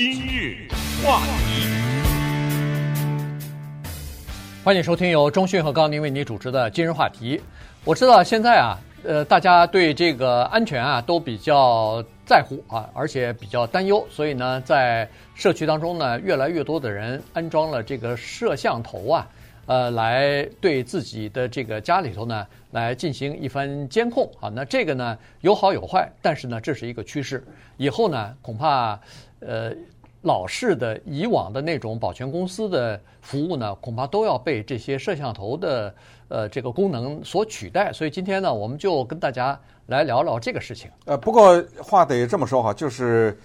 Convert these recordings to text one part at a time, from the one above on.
今日话题，欢迎收听由中讯和高宁为你主持的今日话题。我知道现在啊，呃，大家对这个安全啊都比较在乎啊，而且比较担忧，所以呢，在社区当中呢，越来越多的人安装了这个摄像头啊。呃，来对自己的这个家里头呢，来进行一番监控啊。那这个呢，有好有坏，但是呢，这是一个趋势。以后呢，恐怕呃，老式的以往的那种保全公司的服务呢，恐怕都要被这些摄像头的呃这个功能所取代。所以今天呢，我们就跟大家来聊聊这个事情。呃，不过话得这么说哈，就是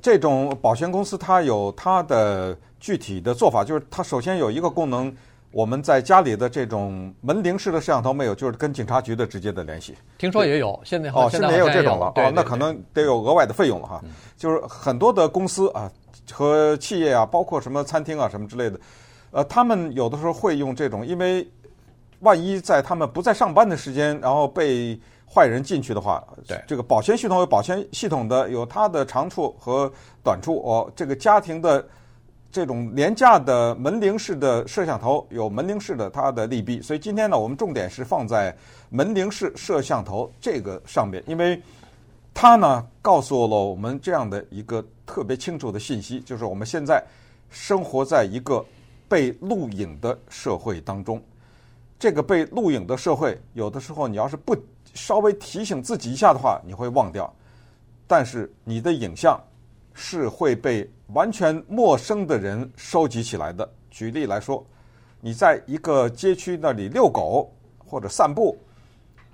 这种保全公司它有它的具体的做法，就是它首先有一个功能。我们在家里的这种门铃式的摄像头没有，就是跟警察局的直接的联系。听说也有，现在哦，现在也有这种了。哦，那可能得有额外的费用了哈。就是很多的公司啊和企业啊，包括什么餐厅啊什么之类的，呃，他们有的时候会用这种，因为万一在他们不在上班的时间，然后被坏人进去的话，对这个保鲜系统有保鲜系统的有它的长处和短处哦，这个家庭的。这种廉价的门铃式的摄像头有门铃式的它的利弊，所以今天呢，我们重点是放在门铃式摄像头这个上面，因为它呢告诉了我们这样的一个特别清楚的信息，就是我们现在生活在一个被录影的社会当中。这个被录影的社会，有的时候你要是不稍微提醒自己一下的话，你会忘掉，但是你的影像是会被。完全陌生的人收集起来的。举例来说，你在一个街区那里遛狗或者散步，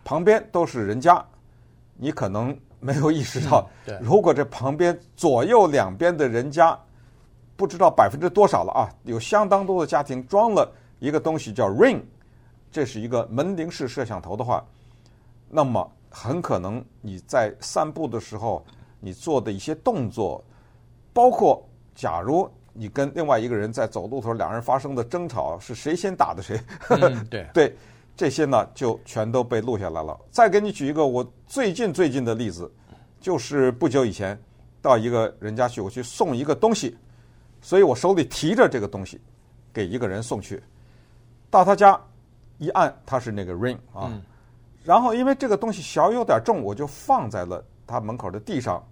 旁边都是人家，你可能没有意识到，如果这旁边左右两边的人家，不知道百分之多少了啊，有相当多的家庭装了一个东西叫 Ring，这是一个门铃式摄像头的话，那么很可能你在散步的时候，你做的一些动作。包括，假如你跟另外一个人在走路的时候，两人发生的争吵是谁先打的谁？嗯、对 对，这些呢就全都被录下来了。再给你举一个我最近最近的例子，就是不久以前到一个人家去，我去送一个东西，所以我手里提着这个东西给一个人送去，到他家一按，他是那个 ring 啊，嗯、然后因为这个东西小有点重，我就放在了他门口的地上。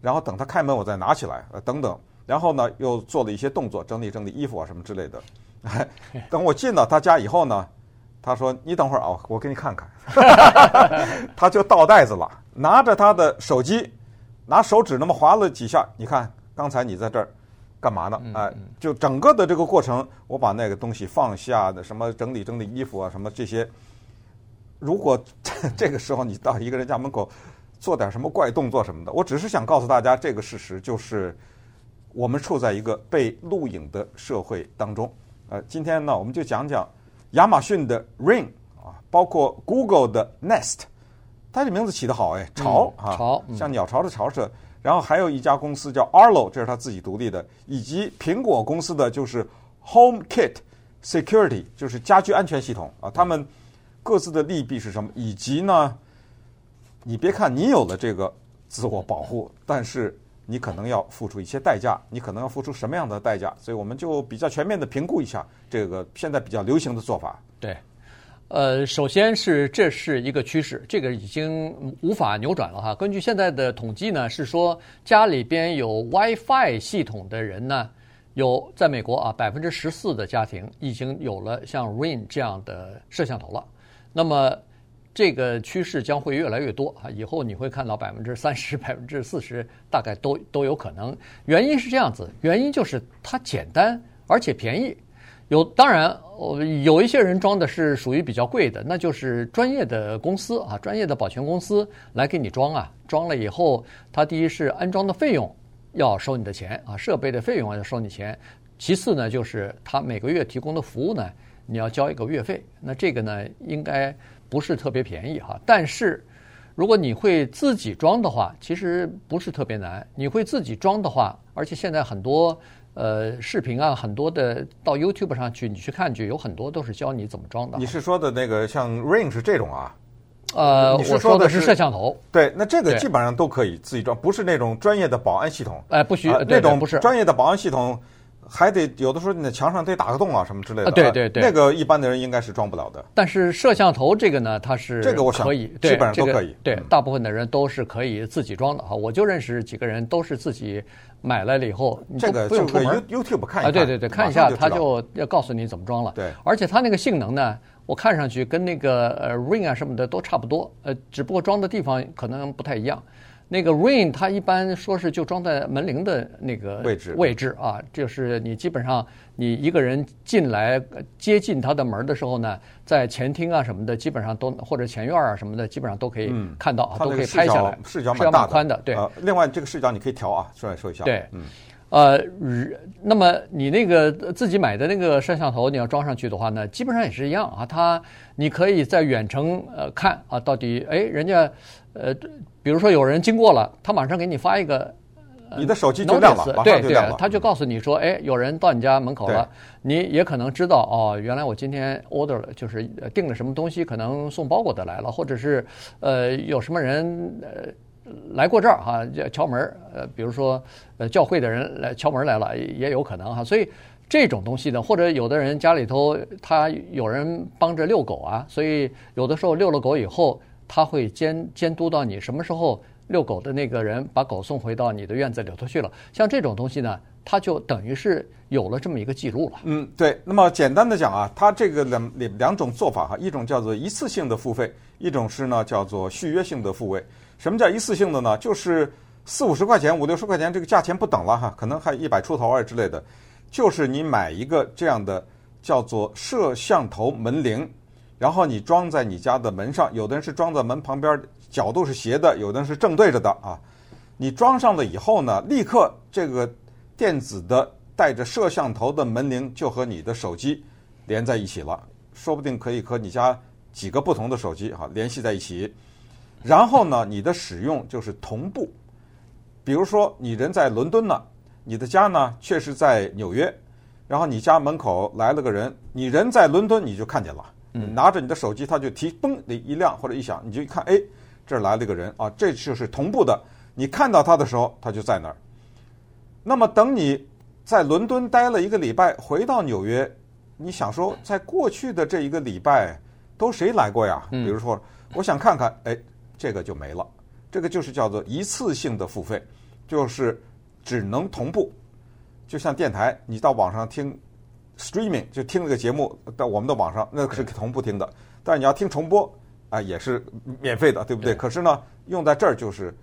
然后等他开门，我再拿起来，呃，等等。然后呢，又做了一些动作，整理整理衣服啊什么之类的。哎，等我进到他家以后呢，他说：“你等会儿啊，我给你看看。”他就倒袋子了，拿着他的手机，拿手指那么划了几下。你看，刚才你在这儿干嘛呢？哎，就整个的这个过程，我把那个东西放下的，什么整理整理衣服啊，什么这些。如果这个时候你到一个人家门口，做点什么怪动作什么的，我只是想告诉大家这个事实，就是我们处在一个被录影的社会当中。呃，今天呢，我们就讲讲亚马逊的 Ring 啊，包括 Google 的 Nest，它这名字起得好哎，巢啊，巢，像鸟巢的巢舍。然后还有一家公司叫 Arlo，这是他自己独立的，以及苹果公司的就是 HomeKit Security，就是家居安全系统啊。他们各自的利弊是什么？以及呢？你别看你有了这个自我保护，但是你可能要付出一些代价。你可能要付出什么样的代价？所以我们就比较全面的评估一下这个现在比较流行的做法。对，呃，首先是这是一个趋势，这个已经无法扭转了哈。根据现在的统计呢，是说家里边有 WiFi 系统的人呢，有在美国啊百分之十四的家庭已经有了像 Rain 这样的摄像头了。那么这个趋势将会越来越多啊！以后你会看到百分之三十、百分之四十，大概都都有可能。原因是这样子，原因就是它简单而且便宜。有当然，有一些人装的是属于比较贵的，那就是专业的公司啊，专业的保全公司来给你装啊。装了以后，它第一是安装的费用要收你的钱啊，设备的费用要收你钱。其次呢，就是它每个月提供的服务呢，你要交一个月费。那这个呢，应该。不是特别便宜哈，但是如果你会自己装的话，其实不是特别难。你会自己装的话，而且现在很多呃视频啊，很多的到 YouTube 上去，你去看去，有很多都是教你怎么装的。你是说的那个像 Ring 是这种啊？呃，你是我说的是是摄像头。对，那这个基本上都可以自己装，不是那种专业的保安系统。哎，不需那种不是专业的保安系统，还得有的时候你的墙上得打个洞啊什么之类的。啊对对对那个一般的人应该是装不了的。但是摄像头这个呢，它是这个我想可以，基本上都可以这个对嗯，大部分的人都是可以自己装的哈。我就认识几个人，都是自己买来了以后，你这个这个不用出门 You YouTube 看一看啊，对对对，看一下他就要告诉你怎么装了。对而且它那个性能呢，我看上去跟那个呃 Ring 啊什么的都差不多，呃，只不过装的地方可能不太一样。那个 Ring 它一般说是就装在门铃的那个位置位置啊，就是你基本上你一个人进来呃接近它的门的时候呢，在前厅啊什么的，基本上都或者前院啊什么的，基本上都可以看到，啊，都可以拍下来，视角视蛮大宽的，对。呃，另外这个视角你可以调啊，说来说一下。对嗯，呃，日那么你那个自己买的那个摄像头，你要装上去的话呢，基本上也是一样啊。它你可以在远程呃看啊，到底哎人家呃，比如说有人经过了，他马上给你发一个你的手机就亮了，notice，马对对上就亮了。，他就告诉你说，哎，有人到你家门口了，你也可能知道哦，原来我今天 order 了，就是呃订了什么东西，可能送包裹的来了，或者是呃有什么人呃。来过这儿哈，敲门呃，比如说呃教会的人来敲门来了，也有可能哈。所以这种东西呢，或者有的人家里头他有人帮着遛狗啊，所以有的时候遛了狗以后，他会监监督到你什么时候遛狗的那个人把狗送回到你的院子里头去了。像这种东西呢，它就等于是有了这么一个记录了。嗯，对。那么简单的讲啊，它这个两两两种做法哈，一种叫做一次性的付费，一种是呢叫做续约性的付费。什么叫一次性的呢？就是四五十块钱、五六十块钱，这个价钱不等了哈，可能还一百出头啊之类的。就是你买一个这样的叫做摄像头门铃，然后你装在你家的门上，有的人是装在门旁边，角度是斜的，有的人是正对着的啊。你装上了以后呢，立刻这个电子的带着摄像头的门铃就和你的手机连在一起了，说不定可以和你家几个不同的手机哈联系在一起。然后呢，你的使用就是同步。比如说，你人在伦敦呢，你的家呢确实在纽约，然后你家门口来了个人，你人在伦敦你就看见了，你拿着你的手机，它就提嘣的一亮或者一响，你就一看，哎，这儿来了个人啊，这就是同步的。你看到他的时候，他就在那儿。那么等你在伦敦待了一个礼拜，回到纽约，你想说，在过去的这一个礼拜都谁来过呀？比如说，我想看看，哎。这个就没了，这个就是叫做一次性的付费，就是只能同步，就像电台，你到网上听 streaming 就听这个节目到我们的网上，那是同步听的。但是你要听重播啊，也是免费的，对不对？可是呢，用在这儿就是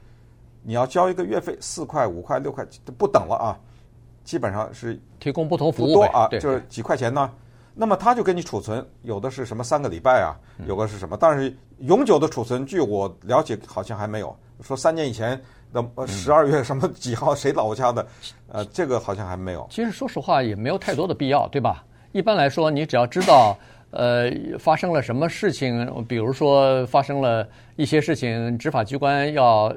你要交一个月费，四块、五块、六块不等了啊，基本上是提供不同服务多啊，就是几块钱呢。那么他就给你储存，有的是什么三个礼拜啊，有个是什么，但是永久的储存，据我了解好像还没有。说三年以前的十二月什么几号谁老家的，呃，这个好像还没有。其实说实话也没有太多的必要，对吧？一般来说，你只要知道，呃，发生了什么事情，比如说发生了一些事情，执法机关要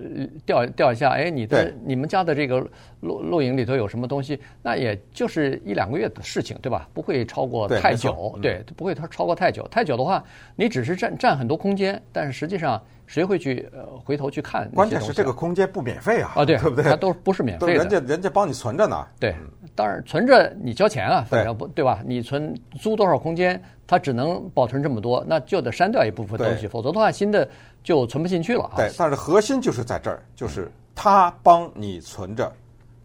调调一下，哎，你的你们家的这个录录影里头有什么东西，那也就是一两个月的事情，对吧？不会超过太久，对，不会超过太久。太久的话，你只是占占很多空间，但是实际上谁会去呃回头去看？关键是这个空间不免费啊，啊，对，对不对？它都不是免费的，人家人家帮你存着呢。对，当然存着你交钱啊，反正不对吧？你存租多少空间，它只能保存这么多，那就得删掉一部分东西，否则的话新的。就存不进去了啊！对，但是核心就是在这儿，就是他帮你存着，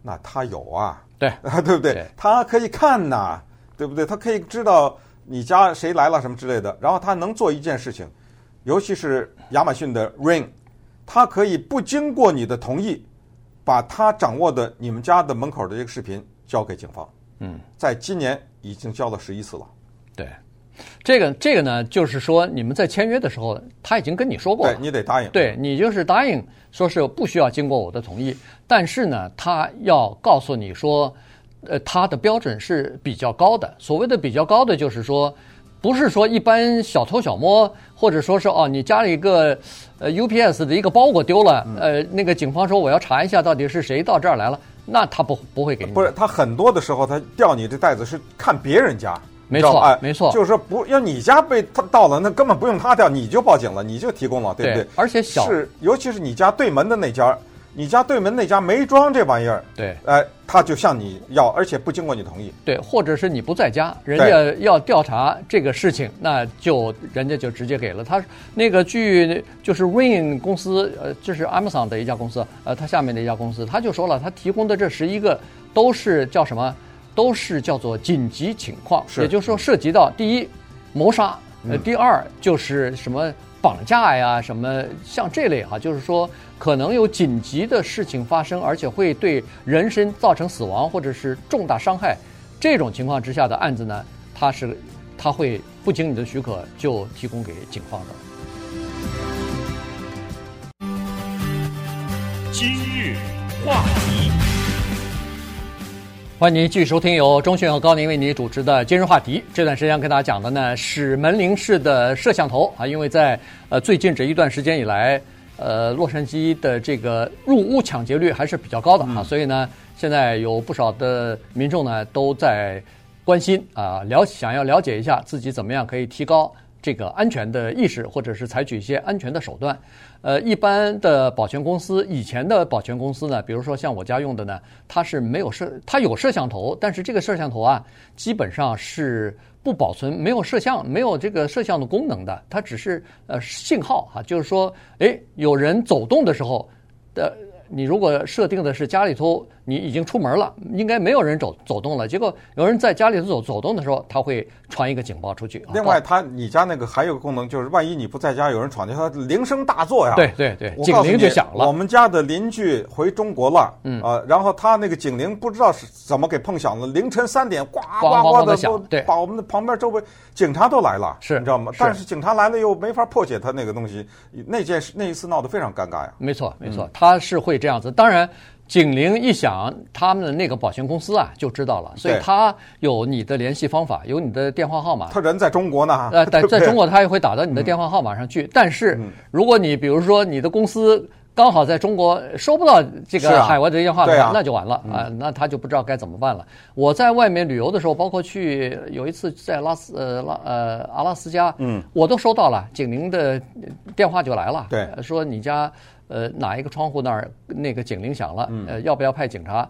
那他有啊，对啊，对不对？对他可以看呐，对不对？他可以知道你家谁来了什么之类的，然后他能做一件事情，尤其是亚马逊的 Ring，它可以不经过你的同意，把它掌握的你们家的门口的这个视频交给警方。嗯，在今年已经交了十一次了。对。这个这个呢，就是说你们在签约的时候，他已经跟你说过了，对，你得答应，对，你就是答应，说是不需要经过我的同意，但是呢，他要告诉你说，呃，他的标准是比较高的。所谓的比较高的，就是说，不是说一般小偷小摸，或者说是哦，你家里一个呃 UPS 的一个包裹丢了，呃，那个警方说我要查一下到底是谁到这儿来了，那他不不会给你。不是，他很多的时候他调你这袋子是看别人家。没错，哎，没错，就是说不要你家被他盗了，那根本不用他调，你就报警了，你就提供了，对不对？而且小是，尤其是你家对门的那家。你家对门那家没装这玩意儿，对，哎，他就向你要，而且不经过你同意，对，或者是你不在家，人家要调查这个事情，那就人家就直接给了他。那个据就是 Ring 公司，呃，这是 Amazon 的一家公司，呃，他下面的一家公司，他就说了，他提供的这十一个都是叫什么？都是叫做紧急情况，也就是说涉及到第一谋杀，呃，第二就是什么？绑架呀，什么像这类哈，就是说可能有紧急的事情发生，而且会对人身造成死亡或者是重大伤害，这种情况之下的案子呢，他是他会不经你的许可就提供给警方的。今日话题。欢迎您继续收听由钟迅和高宁为您主持的今日话题。这段时间跟大家讲的呢是门铃式的摄像头啊，因为在呃最近这一段时间以来，呃洛杉矶的这个入屋抢劫率还是比较高的啊，所以呢现在有不少的民众呢都在关心啊，了想要了解一下自己怎么样可以提高这个安全的意识，或者是采取一些安全的手段。呃，一般的保全公司，以前的保全公司呢，比如说像我家用的呢，它是没有摄，它有摄像头，但是这个摄像头啊，基本上是不保存，没有摄像，没有这个摄像的功能的，它只是呃信号啊，就是说，诶，有人走动的时候的。你如果设定的是家里头，你已经出门了，应该没有人走走动了。结果有人在家里头走走动的时候，他会传一个警报出去。另外，他你家那个还有个功能，就是万一你不在家，有人闯进，他铃声大作呀。对对对，警铃就响了。我们家的邻居回中国了，嗯啊，然后他那个警铃不知道是怎么给碰响了，凌晨三点呱呱呱的响，对，把我们的旁边周围警察都来了，是你知道吗？但是警察来了又没法破解他那个东西，那件事那一次闹得非常尴尬呀。没错没错，他是会。这样子，当然，警铃一响，他们的那个保险公司啊就知道了，所以他有你的联系方法，有你的电话号码。他人在中国呢，呃，在在中国他也会打到你的电话号码上去。但是，如果你比如说你的公司刚好在中国收不到这个海外的电话的话，那就完了啊，那他就不知道该怎么办了。我在外面旅游的时候，包括去有一次在拉斯呃拉呃阿拉斯加，嗯，我都收到了警铃的电话就来了，对，说你家。呃，哪一个窗户那儿那个警铃响了？呃，要不要派警察？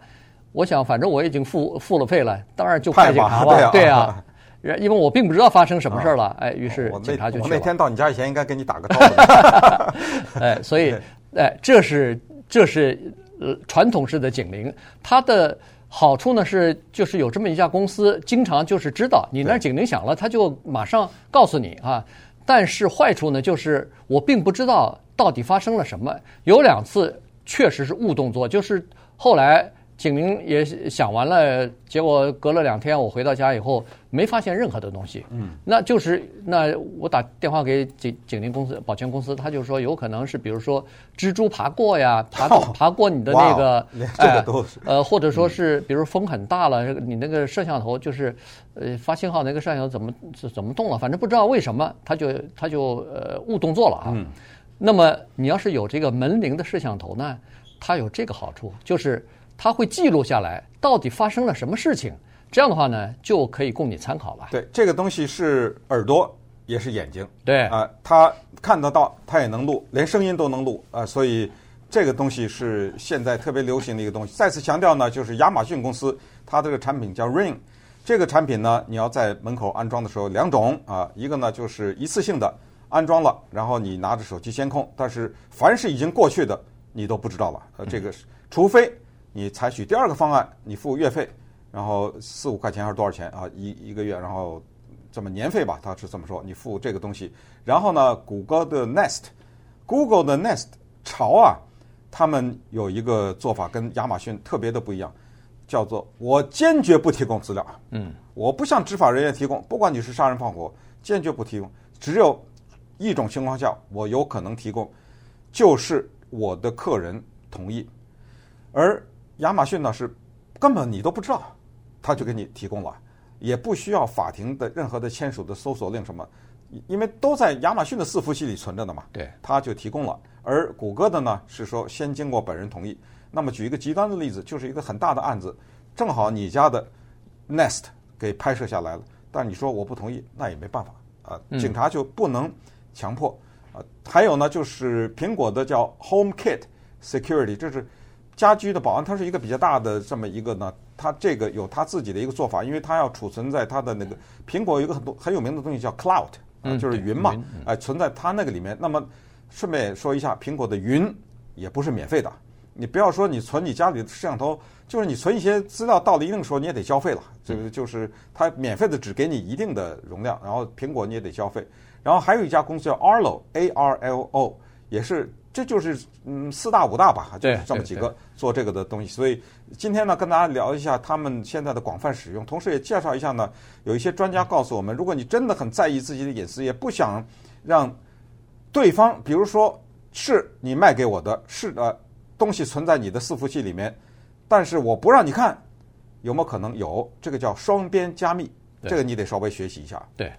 我想，反正我已经付付了费了，当然就派警察吧。对啊，因为我并不知道发生什么事儿了。哎，于是警察就去了。我那天到你家以前应该给你打个招呼。哎，所以哎，这是这是呃传统式的警铃，它的好处呢是就是有这么一家公司，经常就是知道你那警铃响了，他就马上告诉你啊。但是坏处呢，就是我并不知道。到底发生了什么？有两次确实是误动作，就是后来警铃也响完了，结果隔了两天我回到家以后没发现任何的东西。嗯，那就是那我打电话给警警铃公司、保全公司，他就说有可能是比如说蜘蛛爬过呀，爬爬过你的那个，这个都是呃，或者说是比如风很大了，你那个摄像头就是呃发信号那个摄像头怎么怎么动了，反正不知道为什么他就他就呃误动作了啊。那么你要是有这个门铃的摄像头呢，它有这个好处，就是它会记录下来到底发生了什么事情。这样的话呢，就可以供你参考了。对，这个东西是耳朵也是眼睛，对啊，它看得到，它也能录，连声音都能录啊。所以这个东西是现在特别流行的一个东西。再次强调呢，就是亚马逊公司它这个产品叫 Ring，这个产品呢，你要在门口安装的时候两种啊，一个呢就是一次性的。安装了，然后你拿着手机监控，但是凡是已经过去的，你都不知道了。呃，这个是除非你采取第二个方案，你付月费，然后四五块钱还是多少钱啊？一一个月，然后这么年费吧，他是这么说。你付这个东西，然后呢，谷歌的 Nest，Google 的 Nest 潮啊，他们有一个做法跟亚马逊特别的不一样，叫做我坚决不提供资料。嗯，我不向执法人员提供，不管你是杀人放火，坚决不提供，只有。一种情况下，我有可能提供，就是我的客人同意，而亚马逊呢是根本你都不知道，他就给你提供了，也不需要法庭的任何的签署的搜索令什么，因为都在亚马逊的伺服器里存着的嘛。对，他就提供了。而谷歌的呢是说先经过本人同意。那么举一个极端的例子，就是一个很大的案子，正好你家的 Nest 给拍摄下来了，但你说我不同意，那也没办法啊，警察就不能强迫啊。还有呢，就是苹果的叫 HomeKit Security，这是家居的保安，它是一个比较大的这么一个呢，它这个有它自己的一个做法，因为它要储存在它的那个苹果有一个很多很有名的东西叫 Cloud 啊，就是云嘛，哎，存在它那个里面。那么顺便说一下，苹果的云也不是免费的。你不要说你存你家里的摄像头，就是你存一些资料到了一定时候你也得交费了。这个就是它免费的只给你一定的容量，然后苹果你也得交费。然后还有一家公司叫 Arlo，A R L O，也是这就是嗯四大五大吧，就是这么几个做这个的东西。所以今天呢，跟大家聊一下他们现在的广泛使用，同时也介绍一下呢，有一些专家告诉我们，如果你真的很在意自己的隐私，也不想让对方，比如说是你卖给我的，是呃。东西存在你的伺服器里面，但是我不让你看，有没有可能有？这个叫双边加密，这个你得稍微学习一下。对，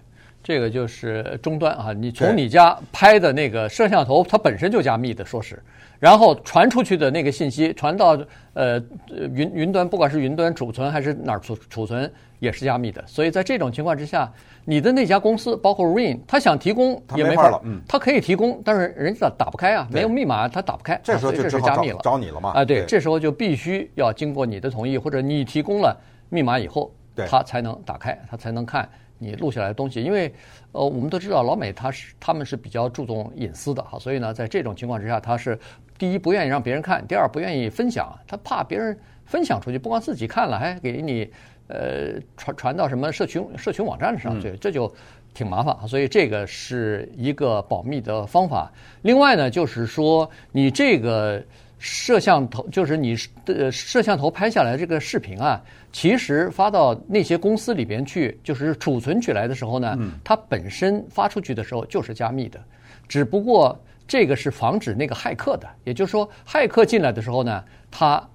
这个就是终端啊，你从你家拍的那个摄像头，它本身就加密的，说是，然后传出去的那个信息传到呃云云端，不管是云端储存还是哪儿储储存，也是加密的。所以在这种情况之下。你的那家公司，包括 Ring，他想提供也没法了，嗯，他可以提供，但是人家打不开啊，没有密码，他打不开。这时候就这是加密了，找你了嘛？啊，对，这时候就必须要经过你的同意，或者你提供了密码以后，他才能打开，他才能看你录下来的东西。因为，呃，我们都知道老美他是他们是比较注重隐私的哈，所以呢，在这种情况之下，他是第一不愿意让别人看，第二不愿意分享，他怕别人分享出去，不光自己看了，还给你呃传传到什么社群社群网站上去，这就。挺麻烦，所以这个是一个保密的方法。另外呢，就是说你这个摄像头，就是你的摄像头拍下来这个视频啊，其实发到那些公司里边去，就是储存起来的时候呢，它本身发出去的时候就是加密的，只不过这个是防止那个骇客的，也就是说，骇客进来的时候呢，他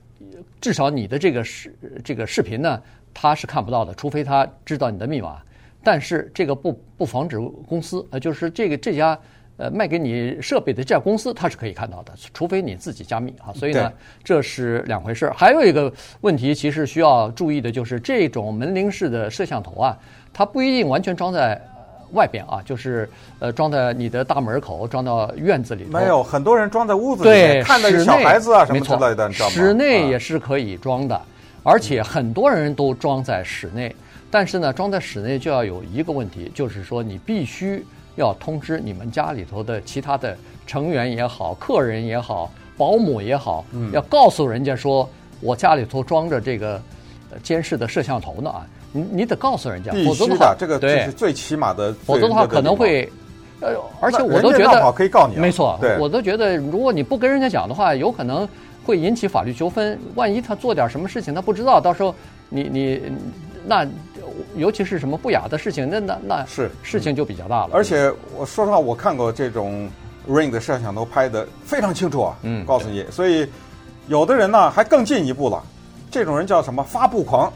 至少你的这个视这个视频呢，他是看不到的，除非他知道你的密码。但是这个不不防止公司，呃，就是这个这家呃卖给你设备的这家公司，它是可以看到的，除非你自己加密啊。所以呢，这是两回事儿。还有一个问题，其实需要注意的就是，这种门铃式的摄像头啊，它不一定完全装在外边啊，就是呃装在你的大门口，装到院子里头。没有，很多人装在屋子里面，对，看那个小孩子啊什么之类的，室内也是可以装的，而且很多人都装在室内。但是呢，装在室内就要有一个问题，就是说你必须要通知你们家里头的其他的成员也好、客人也好、保姆也好，嗯，要告诉人家说，我家里头装着这个监视的摄像头呢啊，你你得告诉人家，否则的话，这个这是最起码的，否则的话可能会，呃，而且我都觉得可以告你，没错，我都觉得如果你不跟人家讲的话，有可能会引起法律纠纷。万一他做点什么事情，他不知道，到时候你你那。尤其是什么不雅的事情，那那那是事情就比较大了。而且我说实话，我看过这种 Ring 的摄像头拍的非常清楚啊。嗯，告诉你，所以有的人呢还更进一步了，这种人叫什么发布狂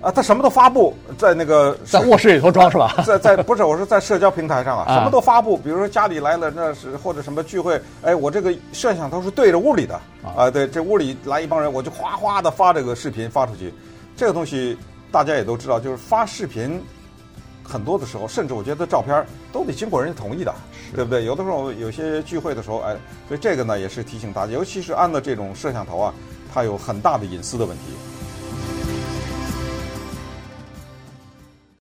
啊？他什么都发布在那个在卧室里头装是吧？在在不是，我是在社交平台上啊，什么都发布。比如说家里来了，那是或者什么聚会，哎，我这个摄像头是对着屋里的啊，对，这屋里来一帮人，我就哗哗的发这个视频发出去，这个东西。大家也都知道，就是发视频，很多的时候，甚至我觉得照片都得经过人家同意的，对不对？有的时候有些聚会的时候，哎，所以这个呢也是提醒大家，尤其是安的这种摄像头啊，它有很大的隐私的问题。